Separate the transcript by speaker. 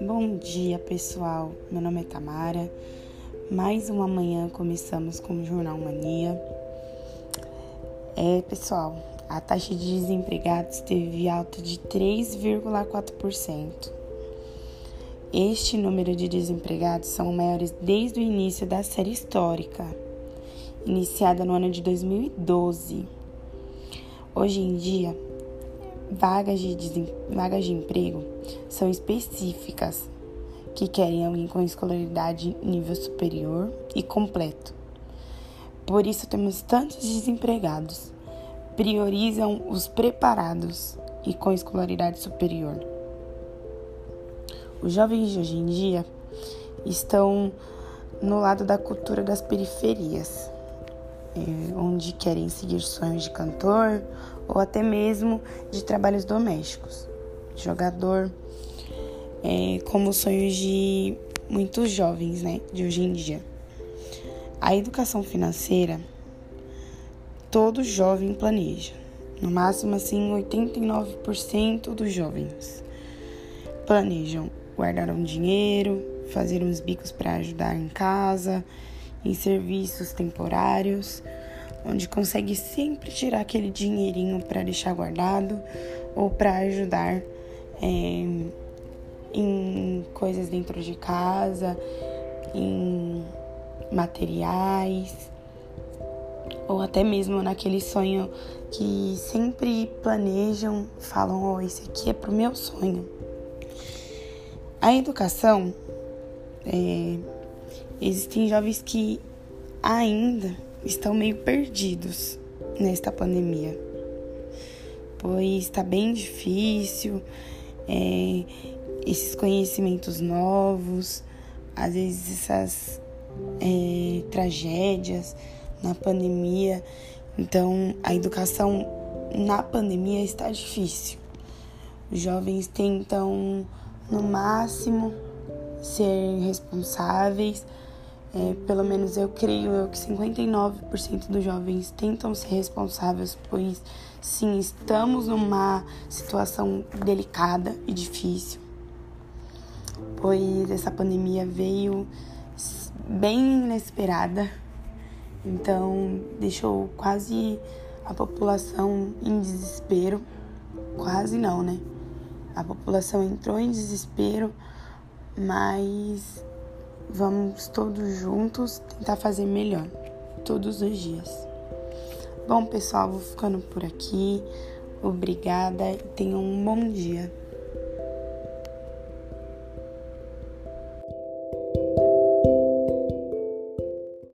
Speaker 1: Bom dia, pessoal. Meu nome é Tamara. Mais uma manhã começamos com o Jornal Mania. É, pessoal, a taxa de desempregados teve alta de 3,4%. Este número de desempregados são maiores desde o início da série histórica, iniciada no ano de 2012. Hoje em dia, vagas de, vagas de emprego são específicas que querem alguém com escolaridade nível superior e completo. Por isso temos tantos desempregados. Priorizam os preparados e com escolaridade superior. Os jovens de hoje em dia estão no lado da cultura das periferias, onde querem seguir sonhos de cantor ou até mesmo de trabalhos domésticos, jogador, é, como sonhos de muitos jovens né, de hoje em dia. A educação financeira, todo jovem planeja, no máximo assim 89% dos jovens planejam guardar um dinheiro, fazer uns bicos para ajudar em casa, em serviços temporários, onde consegue sempre tirar aquele dinheirinho para deixar guardado ou para ajudar é, em coisas dentro de casa, em materiais, ou até mesmo naquele sonho que sempre planejam, falam: oh, esse aqui é pro meu sonho. A educação, é, existem jovens que ainda estão meio perdidos nesta pandemia, pois está bem difícil, é, esses conhecimentos novos, às vezes essas é, tragédias na pandemia. Então, a educação na pandemia está difícil. Os jovens tentam no máximo ser responsáveis. É, pelo menos eu creio eu que 59% dos jovens tentam ser responsáveis, pois sim, estamos numa situação delicada e difícil, pois essa pandemia veio bem inesperada, então deixou quase a população em desespero, quase não, né? A população entrou em desespero, mas vamos todos juntos tentar fazer melhor todos os dias. Bom, pessoal, vou ficando por aqui. Obrigada e tenham um bom dia.